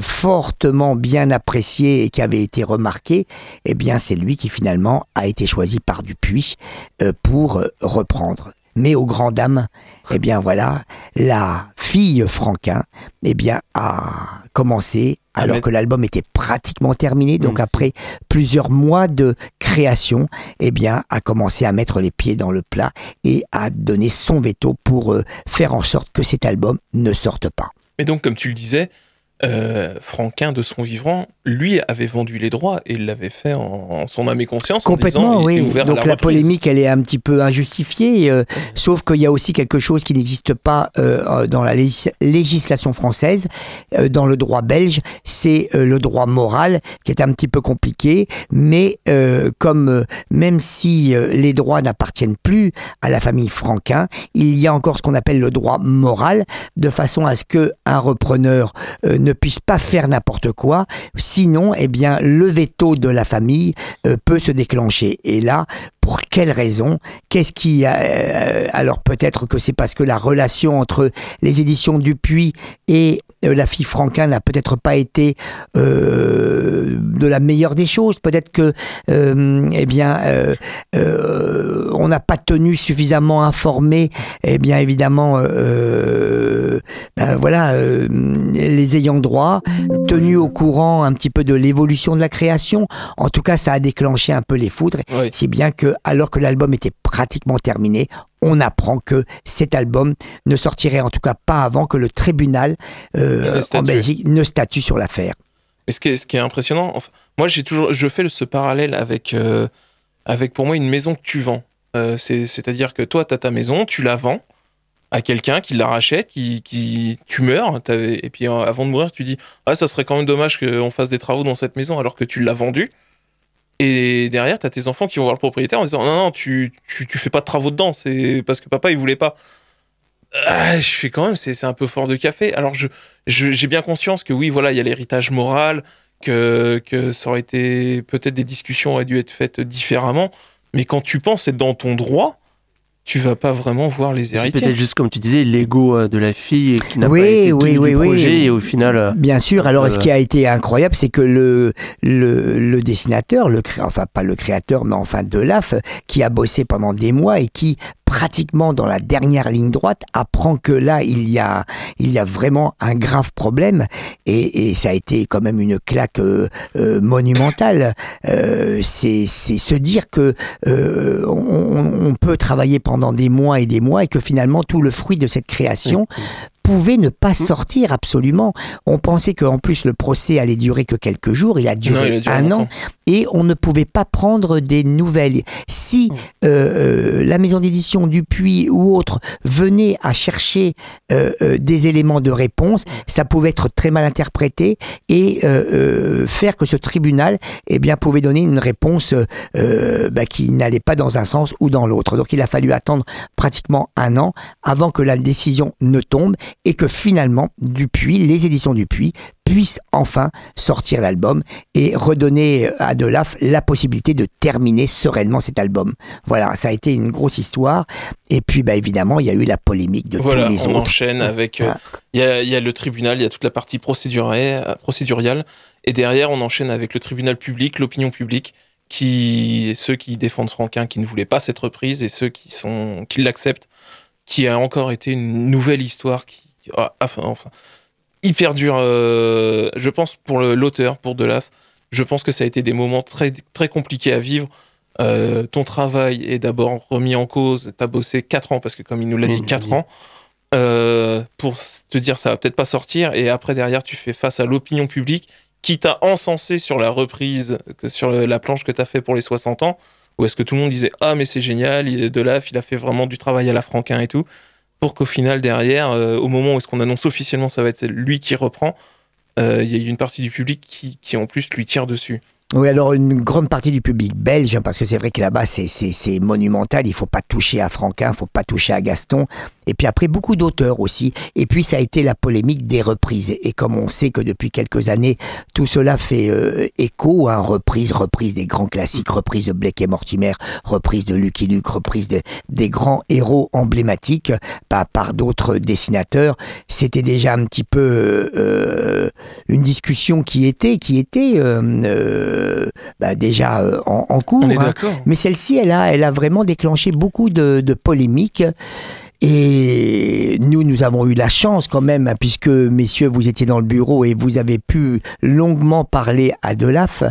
fortement bien apprécié et qui avait été remarqué, eh bien c'est lui qui finalement a été choisi par Dupuis euh, pour euh, reprendre. Mais aux grand dames, eh bien voilà, la fille Franquin, eh bien a commencé alors que l'album était pratiquement terminé. Donc Mhm. après plusieurs mois de création, eh bien a commencé à mettre les pieds dans le plat et à donner son veto pour euh, faire en sorte que cet album ne sorte pas. Mais donc, comme tu le disais, euh, Franquin, de son vivant, lui avait vendu les droits et il l'avait fait en, en son âme et conscience. en Complètement, disant, oui. à Donc la, polémique, elle est un petit peu injustifiée, euh, sauf qu'il y a aussi quelque chose qui n'existe pas euh, euh, dans la légis- législation française, euh, dans le droit belge, c'est le droit moral qui est un petit peu compliqué, mais comme même si les droits n'appartiennent plus à la famille Franquin, il y a encore ce qu'on appelle le droit moral, de façon à ce que un repreneur ne puisse pas faire n'importe quoi, sinon, eh bien, le veto de la famille euh, peut se déclencher. Et là, pour quelle raison? Qu'est-ce qui a euh, alors peut-être que c'est parce que la relation entre les éditions Dupuis et euh, la fille Franquin n'a peut-être pas été euh, de la meilleure des choses. Peut-être que euh, eh bien euh, euh, on n'a pas tenu suffisamment informé. Eh bien évidemment euh, ben voilà euh, les ayants droit tenus au courant un petit peu de l'évolution de la création. En tout cas, ça a déclenché un peu les foudres. Oui. Si bien que, alors que l'album était pratiquement terminé, on apprend que cet album ne sortirait en tout cas pas avant que le tribunal euh, en. Belgique ne statue sur l'affaire. Et ce qui est, ce qui est impressionnant, enfin, moi j'ai toujours, je fais ce parallèle avec, euh, avec pour moi une maison que tu vends. Euh, c'est- C'est-à-dire que toi, tu as ta maison, tu la vends à quelqu'un qui la rachète, qui, qui tu meurs, et puis avant de mourir, tu dis ah ça serait quand même dommage qu'on fasse des travaux dans cette maison alors que tu l'as vendue. Et derrière, tu as tes enfants qui vont voir le propriétaire en disant non non tu, tu, tu fais pas de travaux dedans, c'est parce que papa il voulait pas. Ah, je fais quand même, c'est un peu fort de café. Alors je je- j'ai bien conscience que oui, voilà, il y a l'héritage moral, que, que ça aurait été peut-être des discussions auraient dû être faites différemment. Mais quand tu penses être dans ton droit, tu vas pas vraiment voir les C'est héritiers. peut-être juste comme tu disais, l'ego euh, de la fille qui n'a Oui, pas été oui, oui, du oui. projet et au final. euh, Bien sûr. Alors, Euh, ce qui a été incroyable, c'est que le, le, le dessinateur, le cré- enfin pas le créateur, mais enfin Delaf, qui a bossé pendant des mois et qui pratiquement dans la dernière ligne droite apprend que là il y a il y a vraiment un grave problème. Et, et ça a été quand même une claque euh, euh, monumentale. Euh, c'est se dire que euh, on, on peut travailler pendant des mois et des mois et que finalement tout le fruit de cette création pouvait ne pas sortir absolument. On pensait qu'en plus le procès allait durer que quelques jours, il a duré, Non, il a duré un longtemps. an et on ne pouvait pas prendre des nouvelles. Si euh, euh, la maison d'édition Dupuis ou autre venait à chercher euh, des éléments de réponse, ça pouvait être très mal interprété et euh, faire que ce tribunal eh bien, pouvait donner une réponse euh, bah, qui n'allait pas dans un sens ou dans l'autre. Donc il a fallu attendre pratiquement un an avant que la décision ne tombe et que finalement Dupuis, les éditions Dupuis, puissent enfin sortir l'album et redonner à Delaf la possibilité de terminer sereinement cet album. Voilà, ça a été une grosse histoire. Et puis, bah, évidemment, il y a eu la polémique de Voilà, tous les on autres. enchaîne avec. euh, Ah. Il y, a, il y a le tribunal, il y a toute la partie procéduriale, et derrière, on enchaîne avec le tribunal public, l'opinion publique, qui ceux qui défendent Franquin, qui ne voulaient pas cette reprise, et ceux qui sont qui l'acceptent, qui a encore été une nouvelle histoire qui, ah, enfin, enfin, hyper dur. euh, je pense pour l'auteur, pour Delaf, je pense que ça a été des moments très très compliqués à vivre. Euh, ton travail est d'abord remis en cause. T'as bossé 4 ans, parce que comme il nous l'a dit, oui, 4 oui. ans, euh, pour te dire ça va peut-être pas sortir. Et après, derrière, tu fais face à l'opinion publique qui t'a encensé sur la reprise, que sur le- la planche que t'as fait pour les 60 ans. Ou est-ce que tout le monde disait Ah, mais c'est génial, il est de l'AF, il a fait vraiment du travail à la Franquin et tout. Pour qu'au final, derrière, euh, au moment où est-ce qu'on annonce officiellement ça va être lui qui reprend, euh, il y a une partie du public qui en plus lui tire dessus. Oui, alors une grande partie du public belge, hein, parce que c'est vrai que là-bas c'est, monumental, il faut pas toucher à Franquin, faut pas toucher à Gaston, et puis après beaucoup d'auteurs aussi, et puis ça a été la polémique des reprises, et comme on sait que depuis quelques années tout cela fait euh, écho, hein, reprise, reprise des grands classiques, reprise de Blake et Mortimer, reprise de Lucky Luke, reprise de, des grands héros emblématiques pas par d'autres dessinateurs, c'était déjà un petit peu euh, une discussion qui était, qui était euh, euh, bah, déjà euh, en, en cours. On est hein. Mais celle-ci, elle a, elle a vraiment déclenché beaucoup de, de polémiques. Et nous, nous avons eu la chance quand même, puisque messieurs, vous étiez dans le bureau et vous avez pu longuement parler à Delaf,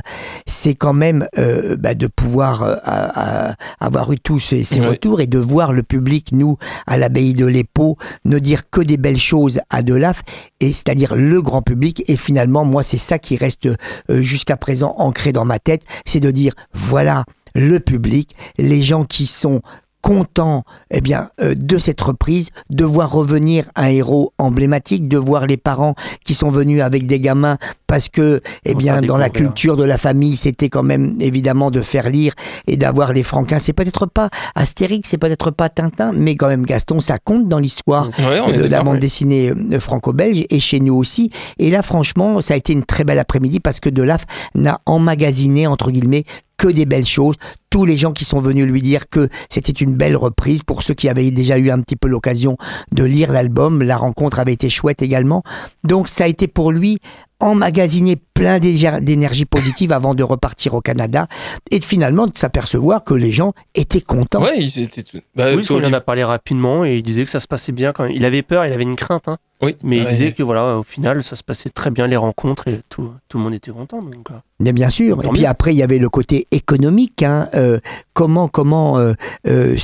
c'est quand même euh, bah, de pouvoir euh, à- à- avoir eu tous ces, retours et de voir le public, nous, à l'abbaye de l'Épau, ne dire que des belles choses à Delaf, et c'est-à-dire le grand public. Et finalement, moi, c'est ça qui reste euh, jusqu'à présent ancré dans ma tête, c'est de dire, voilà, le public, les gens qui sont contents eh bien, euh, de cette reprise, de voir revenir un héros emblématique, de voir les parents qui sont venus avec des gamins parce que, eh bien, dans la culture de la famille, c'était quand même évidemment de faire lire et d'avoir les Franquins. C'est peut-être pas Astérix, c'est peut-être pas Tintin, mais quand même Gaston, ça compte dans l'histoire de la bande dessinée euh, franco-belge et chez nous aussi. Et là, franchement, ça a été une très belle après-midi parce que Delaf n'a emmagasiné, entre guillemets, que des belles choses. Tous les gens qui sont venus lui dire que c'était une belle reprise, pour ceux qui avaient déjà eu un petit peu l'occasion de lire l'album, la rencontre avait été chouette également. Donc ça a été pour lui emmagasiner plein d'énergie positive avant de repartir au Canada et de finalement de s'apercevoir que les gens étaient contents. Ouais, ils étaient. tout- Bah, Oui, qu'on en a parlé rapidement et il disait que ça se passait bien quand même. Il avait peur, il avait une crainte, hein. Oui. mais il disait que voilà, au final, ça se passait très bien les rencontres et tout, tout le monde était content. Donc, euh, Mais bien sûr. Et puis après, il y avait le côté économique. hein, euh, comment, comment, euh, euh,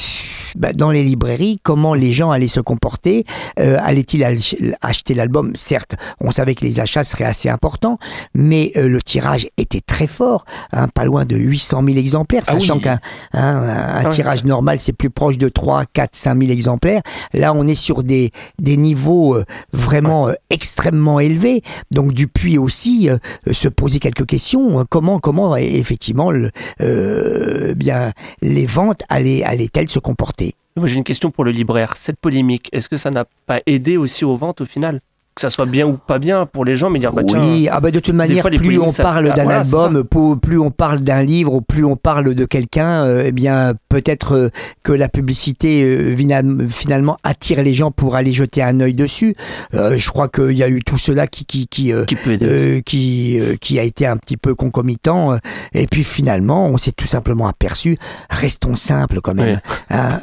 bah, dans les librairies, comment les gens allaient se comporter euh, Allaient-ils ach- acheter l'album? Certes, on savait que les achats seraient assez importants, mais euh, le tirage était très fort, hein, pas loin de 800 000 exemplaires, Ah oui. sachant qu'un hein, un ouais. tirage normal, c'est plus proche de 3, 4, 5 000 exemplaires. Là, on est sur des, des niveaux euh, vraiment euh, extrêmement élevés. Donc Dupuis aussi euh, se posait quelques questions. hein. Comment, comment euh, effectivement, le, euh, bien, les ventes allaient, allaient-elles se comporter? J'ai une question pour le libraire. Cette polémique, est-ce que ça n'a pas aidé aussi aux ventes au final? Que ça soit bien ou pas bien pour les gens, mais dire bah tiens. oui, ah bah de toute manière, fois, plus on ça- parle ah, d'un voilà, album, plus on parle d'un livre, plus on parle de quelqu'un, euh, eh bien peut-être euh, que la publicité euh, finalement attire les gens pour aller jeter un œil dessus. Euh, je crois qu'il y a eu tout cela qui qui qui Qui qui, qui a été un petit peu concomitant. Et puis finalement, on s'est tout simplement aperçu, restons simples quand même. hein,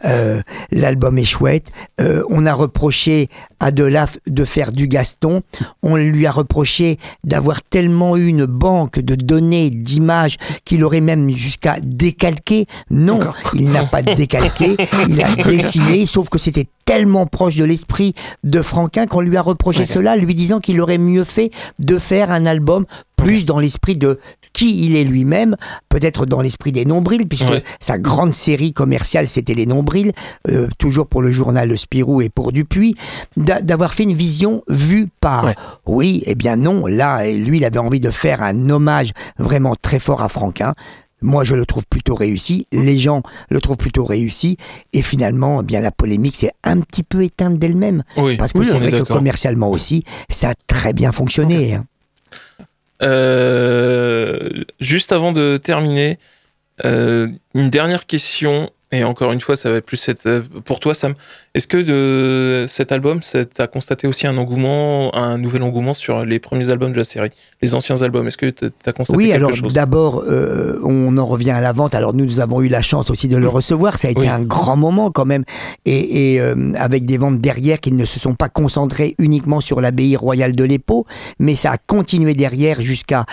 L'album est chouette. On a reproché à Delaf de faire du Gaston. On lui a reproché d'avoir tellement eu une banque de données, d'images, qu'il aurait même jusqu'à décalquer. Non, il n'a pas décalqué, il a dessiné, sauf que c'était tellement proche de l'esprit de Franquin qu'on lui a reproché Ouais. cela, lui disant qu'il aurait mieux fait de faire un album plus dans l'esprit de qui il est lui-même, peut-être dans l'esprit des nombrils, puisque Ouais. sa grande série commerciale, c'était les nombrils, euh, toujours pour le journal Le Spirou et pour Dupuis, d'a- d'avoir fait une vision vue par. Ouais. Oui, eh bien non, là, lui, il avait envie de faire un hommage vraiment très fort à Franquin. Moi, je le trouve plutôt réussi. Les gens le trouvent plutôt réussi. Et finalement, eh bien la polémique s'est un petit peu éteinte d'elle-même. Oui, Parce que oui, c'est vrai que commercialement aussi, ça a très bien fonctionné. hein. Euh, juste avant de terminer, euh, une dernière question, et encore une fois, ça va plus être euh, pour toi, Sam. Est-ce que de cet album, tu as constaté aussi un engouement, un nouvel engouement sur les premiers albums de la série, les anciens albums Est-ce que tu as constaté Oui, quelque alors chose? d'abord, euh, on en revient à la vente. Alors nous, nous avons eu la chance aussi de le recevoir. Ça a été Oui. un grand moment quand même, et, et, euh, avec des ventes derrière qui ne se sont pas concentrées uniquement sur l'abbaye royale de l'Épau, mais ça a continué derrière jusqu'à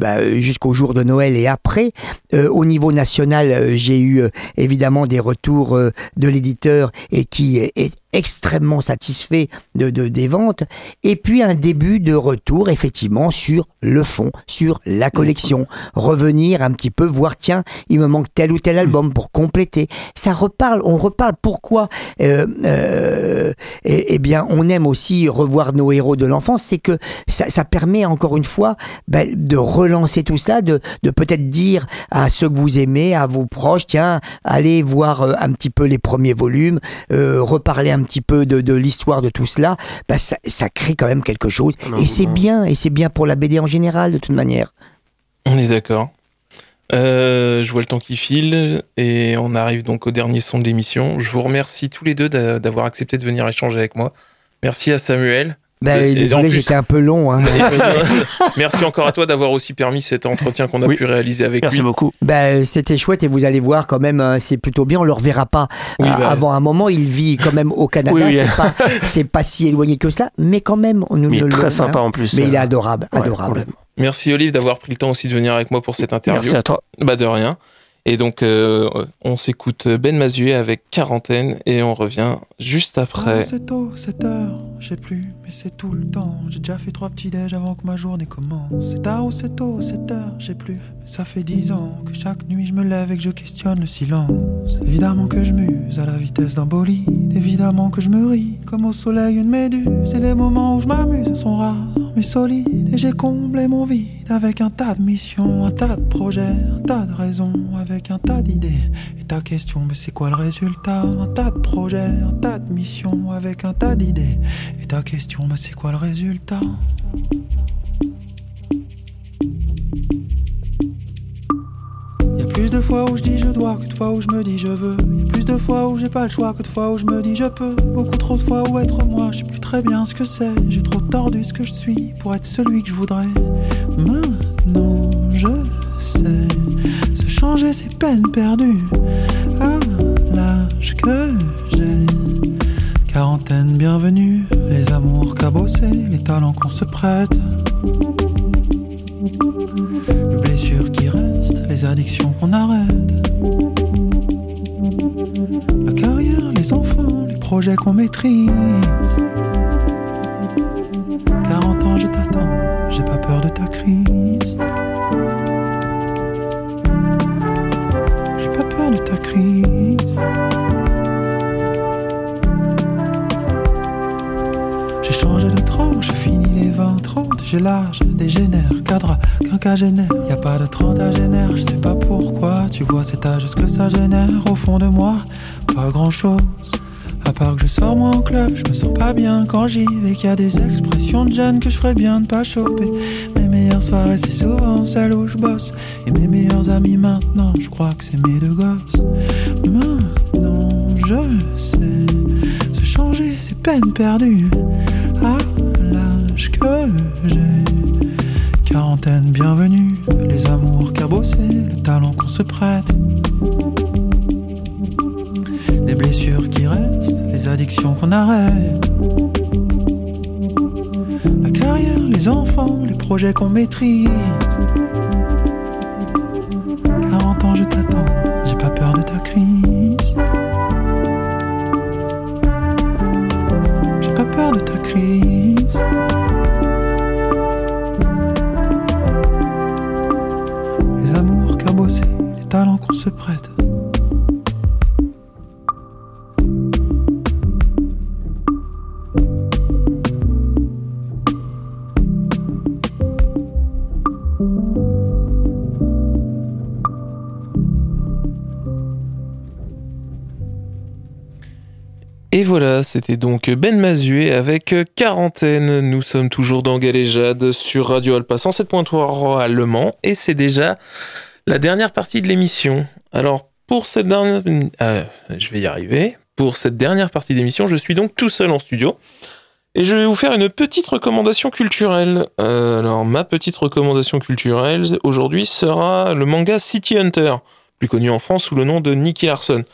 bah, euh, jusqu'au jour de Noël et après. Euh, au niveau national, euh, j'ai eu euh, évidemment des retours euh, de l'éditeur et qui est extrêmement satisfait de, de- des ventes. Et puis un début de retour, effectivement, sur le fond, sur la collection. Revenir un petit peu, voir, tiens, il me manque tel ou tel album pour compléter. Ça reparle, on reparle. Pourquoi euh, euh, eh, eh bien, on aime aussi revoir nos héros de l'enfance, c'est que ça, ça permet encore une fois ben, de relancer tout ça, de, de peut-être dire à ceux que vous aimez, à vos proches, tiens, allez voir euh, un petit peu les premiers volumes, euh, reparler un petit peu de, de l'histoire de tout cela, ben, ça, ça crée quand même quelque chose. Un Et c'est engouement. bien, et c'est bien pour la BD en général, de toute manière. On est d'accord. Euh, je vois le temps qui file et on arrive donc au dernier son de l'émission. Je vous remercie tous les deux d'a- d'avoir accepté de venir échanger avec moi. Merci à Samuel. Et en désolé, j'étais un peu long. Hein. Merci encore à toi d'avoir aussi permis cet entretien qu'on a Oui. pu réaliser avec Merci lui. beaucoup. Ben, c'était chouette et vous allez voir quand même, euh, c'est plutôt bien. On le reverra pas Oui, euh, bah. avant un moment. Il vit quand même au Canada. Oui, oui. C'est pas, si éloigné que cela, mais quand même, on nous il le est très le- sympa hein. en plus. Mais il est euh, adorable, ouais, adorable. Merci Olive d'avoir pris le temps aussi de venir avec moi pour cette interview. Merci à toi. Bah de rien. Et donc euh, on s'écoute Ben Mazué avec quarantaine et on revient juste après. Oh, c'est tôt, 7 heures, je sais plus, mais c'est tout le temps. J'ai déjà fait trois petits déj avant que ma journée commence. C'est tard ou c'est tôt, 7 heures, je sais plus. Mais ça fait dix ans que chaque nuit je me lève et que je questionne le silence. Évidemment que je muse à la vitesse d'un bolide. Évidemment que je me ris comme au soleil une méduse. Et les moments où je m'amuse sont rares mais solides. Et j'ai comblé mon vide avec un tas de missions, un tas de projets, un tas de raisons, avec un tas d'idées. Et ta question, mais c'est quoi le résultat? Un tas de projets, un tas de missions, avec un tas d'idées. Et ta question, mais c'est quoi le résultat Y a plus de fois où je dis je dois que de fois où je me dis je veux. Y a plus de fois où j'ai pas le choix que de fois où je me dis je peux. Beaucoup trop de fois où être moi, je sais plus très bien ce que c'est. J'ai trop tordu ce que je suis pour être celui que je voudrais. Maintenant je sais. Se changer c'est peine perdue. À l'âge que j'ai. Quarantaine bienvenue, les amours cabossés, les talents qu'on se prête. Les blessures qui restent, les addictions qu'on arrête. La carrière, les enfants, les projets qu'on maîtrise. 40 ans, je t'attends, j'ai pas peur de ta crise. J'ai large, dégénère, cadre, quinquagénaire. Y a pas de 30 à génère, je sais pas pourquoi. Tu vois cet âge, ce que ça génère au fond de moi, pas grand chose. À part que je sors moi en club, je me sens pas bien quand j'y vais. Qu'il y a des expressions de jeunes que je ferais bien de pas choper. Mes meilleures soirées, c'est souvent celles où je bosse. Et mes meilleurs amis maintenant, je crois que c'est mes deux gosses. Maintenant, je sais. Se changer, c'est peine perdue. Bienvenue. Les amours cabossés, le talent qu'on se prête. Les blessures qui restent, les addictions qu'on arrête. La carrière, les enfants, les projets qu'on maîtrise. Voilà, c'était donc Ben Mazué avec Quarantaine. Nous sommes toujours dans Galéjade sur Radio Alpa 107.3 à Le Mans et c'est déjà la dernière partie de l'émission. Alors, pour cette dernière... euh, je vais y arriver. Pour cette dernière partie d'émission, je suis donc tout seul en studio. Et je vais vous faire une petite recommandation culturelle. Euh, alors, ma petite recommandation culturelle aujourd'hui sera le manga City Hunter, plus connu en France sous le nom de Nicky Larson.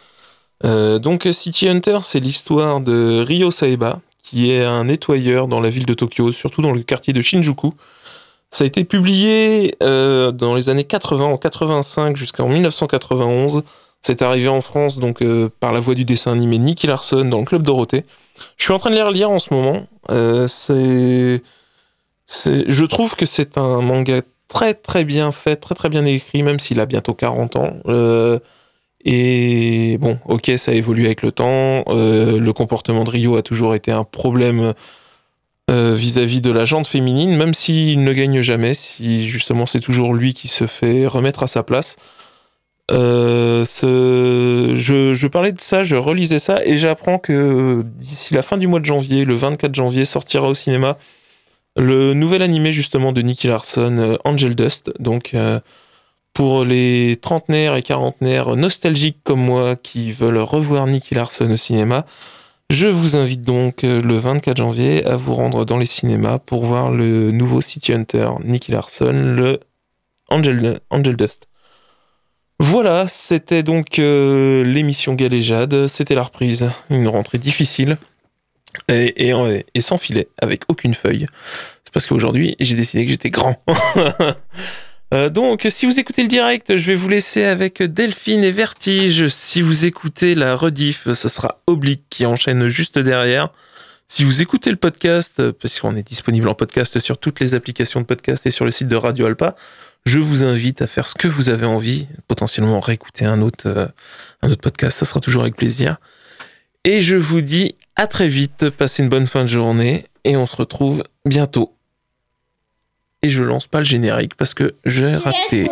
Euh, donc City Hunter, c'est l'histoire de Ryo Saeba, qui est un nettoyeur dans la ville de Tokyo, surtout dans le quartier de Shinjuku. Ça a été publié euh, dans les années 80, en 85 jusqu'en 1991. C'est arrivé en France donc euh, par la voix du dessin animé Nicky Larson dans le club Dorothée. Je suis en train de les relire en ce moment. C'est, je trouve que c'est un manga très très bien fait, très très bien écrit, même s'il a bientôt 40 ans. Et bon, ok, ça évolue avec le temps. Euh, le comportement de Rio a toujours été un problème euh, vis-à-vis de la jante féminine, même s'il ne gagne jamais, si justement c'est toujours lui qui se fait remettre à sa place. Euh, je, parlais de ça, je relisais ça et j'apprends que d'ici la fin du mois de janvier, le 24 janvier, sortira au cinéma le nouvel animé justement de Nicky Larson, Angel Dust. Donc pour les trentenaires et quarantenaires nostalgiques comme moi qui veulent revoir Nicky Larson au cinéma, je vous invite donc euh, le 24 janvier à vous rendre dans les cinémas pour voir le nouveau City Hunter Nicky Larson, le Angel, Dust. Voilà, c'était donc euh, l'émission Galéjade, c'était la reprise, une rentrée difficile et, et sans filet, avec aucune feuille. C'est parce qu'aujourd'hui j'ai décidé que j'étais grand. Euh, donc, si vous écoutez le direct, je vais vous laisser avec Delphine et Vertige. Si vous écoutez la rediff, ce sera Oblique qui enchaîne juste derrière. Si vous écoutez le podcast, euh, parce qu'on est disponible en podcast sur toutes les applications de podcast et sur le site de Radio Alpa, je vous invite à faire ce que vous avez envie, potentiellement réécouter un autre, euh, un autre podcast, ça sera toujours avec plaisir. Et je vous dis à très vite, passez une bonne fin de journée et on se retrouve bientôt. Et je lance pas le générique parce que j'ai raté.